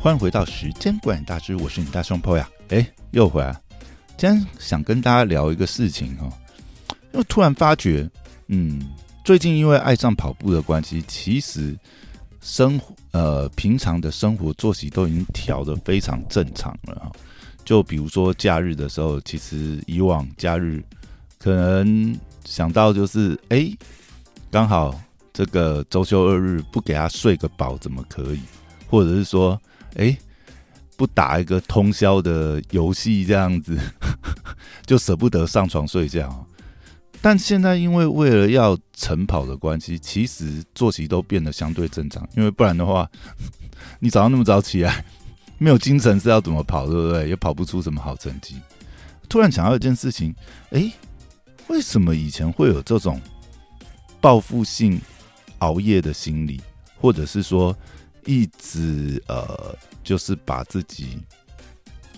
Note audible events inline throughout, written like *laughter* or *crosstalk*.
欢迎回到时间管理大师，我是你大双胞呀。哎，又回来。今天想跟大家聊一个事情哈，因为突然发觉，嗯，最近因为爱上跑步的关系，其实生呃平常的生活作息都已经调的非常正常了哈。就比如说假日的时候，其实以往假日可能想到就是哎，刚好这个周休二日不给他睡个饱怎么可以？或者是说，哎，不打一个通宵的游戏这样子，*laughs* 就舍不得上床睡觉。但现在因为为了要晨跑的关系，其实作息都变得相对正常。因为不然的话，*laughs* 你早上那么早起来，没有精神是要怎么跑，对不对？也跑不出什么好成绩。突然想到一件事情，哎，为什么以前会有这种报复性熬夜的心理，或者是说？一直呃，就是把自己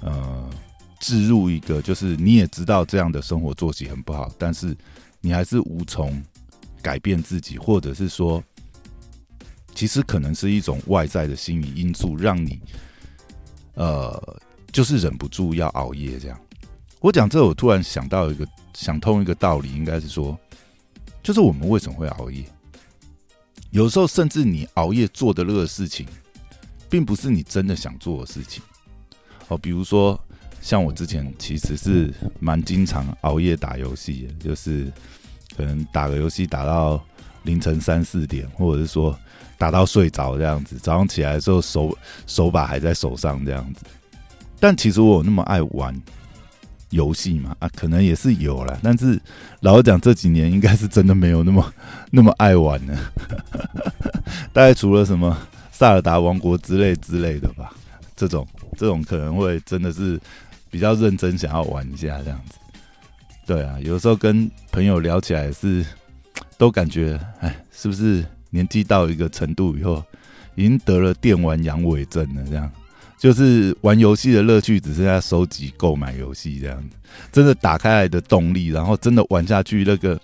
呃置入一个，就是你也知道这样的生活作息很不好，但是你还是无从改变自己，或者是说，其实可能是一种外在的心理因素，让你呃，就是忍不住要熬夜这样。我讲这，我突然想到一个想通一个道理，应该是说，就是我们为什么会熬夜？有时候，甚至你熬夜做的那个事情，并不是你真的想做的事情。哦，比如说，像我之前其实是蛮经常熬夜打游戏的，就是可能打个游戏打到凌晨三四点，或者是说打到睡着这样子，早上起来的时候手手把还在手上这样子。但其实我有那么爱玩。游戏嘛啊，可能也是有了，但是老实讲，这几年应该是真的没有那么 *laughs* 那么爱玩了。*laughs* 大概除了什么《萨尔达王国》之类之类的吧，这种这种可能会真的是比较认真想要玩一下这样子。对啊，有时候跟朋友聊起来是都感觉，哎，是不是年纪到一个程度以后，已经得了电玩阳痿症了这样？就是玩游戏的乐趣只剩下收集、购买游戏这样子，真的打开来的动力，然后真的玩下去，那个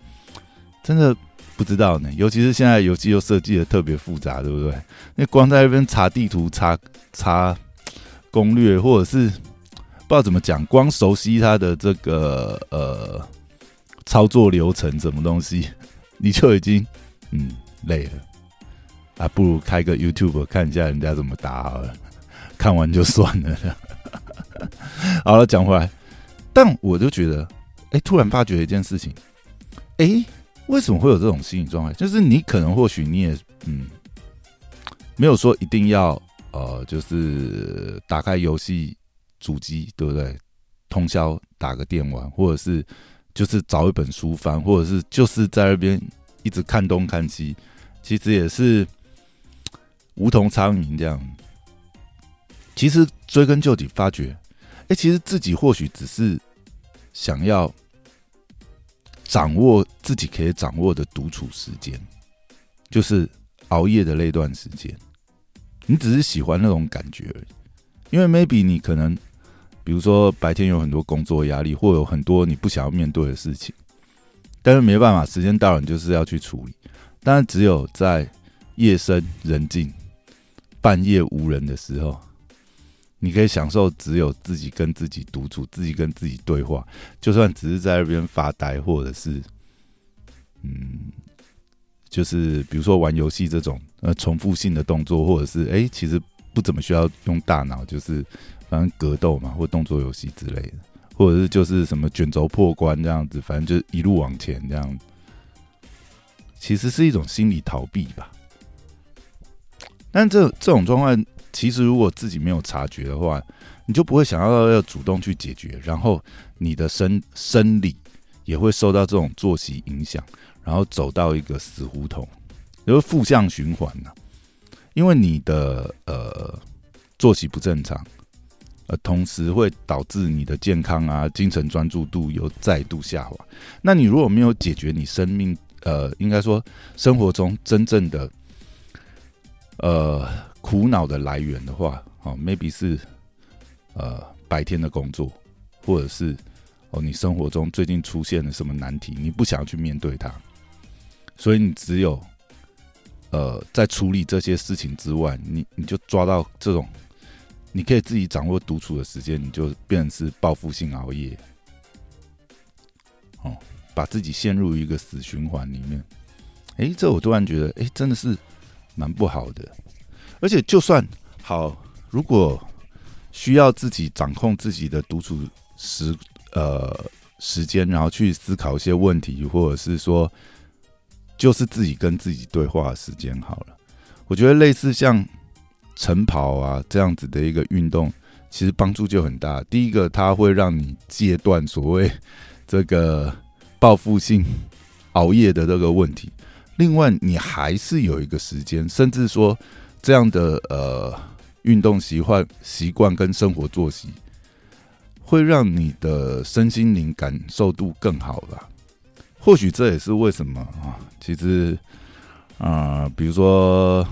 真的不知道呢。尤其是现在游戏又设计的特别复杂，对不对？那光在那边查地图、查查攻略，或者是不知道怎么讲，光熟悉它的这个呃操作流程，什么东西，你就已经嗯累了啊，不如开个 YouTube 看一下人家怎么打好了。看完就算了。*laughs* 好了，讲回来，但我就觉得，哎，突然发觉一件事情，哎，为什么会有这种心理状态？就是你可能或许你也嗯，没有说一定要呃，就是打开游戏主机，对不对？通宵打个电玩，或者是就是找一本书翻，或者是就是在那边一直看东看西，其实也是无头苍蝇这样。其实追根究底，发觉，哎，其实自己或许只是想要掌握自己可以掌握的独处时间，就是熬夜的那段时间。你只是喜欢那种感觉而已，因为 maybe 你可能，比如说白天有很多工作压力，或有很多你不想要面对的事情，但是没办法，时间到了，你就是要去处理。但是只有在夜深人静、半夜无人的时候。你可以享受只有自己跟自己独处，自己跟自己对话，就算只是在那边发呆，或者是，嗯，就是比如说玩游戏这种呃重复性的动作，或者是哎，其实不怎么需要用大脑，就是反正格斗嘛，或动作游戏之类的，或者是就是什么卷轴破关这样子，反正就一路往前这样，其实是一种心理逃避吧。但这这种状况。其实，如果自己没有察觉的话，你就不会想要要主动去解决，然后你的生生理也会受到这种作息影响，然后走到一个死胡同，就是负向循环呢。因为你的呃作息不正常，呃，同时会导致你的健康啊、精神专注度又再度下滑。那你如果没有解决你生命呃，应该说生活中真正的呃。苦恼的来源的话，哦，maybe 是呃白天的工作，或者是哦你生活中最近出现了什么难题，你不想要去面对它，所以你只有呃在处理这些事情之外，你你就抓到这种你可以自己掌握独处的时间，你就变成是报复性熬夜，哦，把自己陷入一个死循环里面。哎，这我突然觉得，哎，真的是蛮不好的。而且，就算好，如果需要自己掌控自己的独处时呃时间，然后去思考一些问题，或者是说，就是自己跟自己对话的时间好了。我觉得类似像。晨跑啊，这样子的一个运动，其实帮助就很大。第一个，它会让你戒断所谓这个报复性熬夜的这个问题。另外，你还是有一个时间，甚至说这样的呃运动习惯、习惯跟生活作息，会让你的身心灵感受度更好吧。或许这也是为什么啊，其实啊，比如说。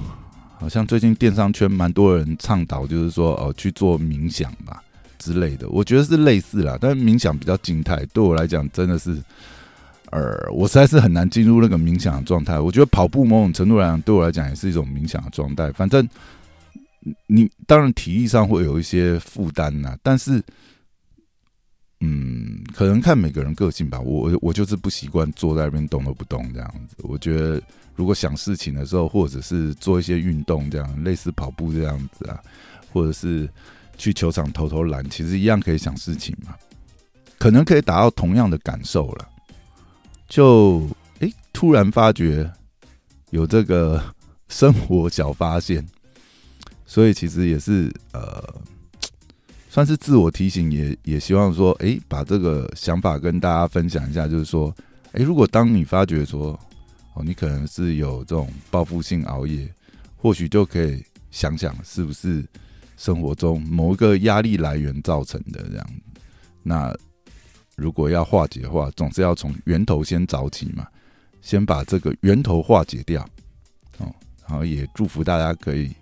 好像最近电商圈蛮多人倡导，就是说哦去做冥想吧之类的，我觉得是类似啦，但冥想比较静态，对我来讲真的是，呃，我实在是很难进入那个冥想的状态。我觉得跑步某种程度来讲，对我来讲也是一种冥想的状态。反正你当然体力上会有一些负担呐，但是。嗯，可能看每个人个性吧。我我就是不习惯坐在那边动都不动这样子。我觉得如果想事情的时候，或者是做一些运动，这样类似跑步这样子啊，或者是去球场投投篮，其实一样可以想事情嘛。可能可以达到同样的感受了。就哎，突然发觉有这个 *laughs* 生活小发现，所以其实也是呃。算是自我提醒，也也希望说，哎，把这个想法跟大家分享一下。就是说，哎，如果当你发觉说，哦，你可能是有这种报复性熬夜，或许就可以想想，是不是生活中某一个压力来源造成的这样。那如果要化解的话，总是要从源头先找起嘛，先把这个源头化解掉。哦，然后也祝福大家可以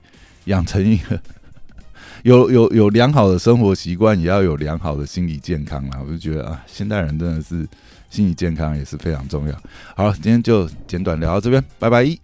养成一个。*laughs* 有有有良好的生活习惯，也要有良好的心理健康啦。我就觉得啊，现代人真的是心理健康也是非常重要。好，今天就简短聊到这边，拜拜。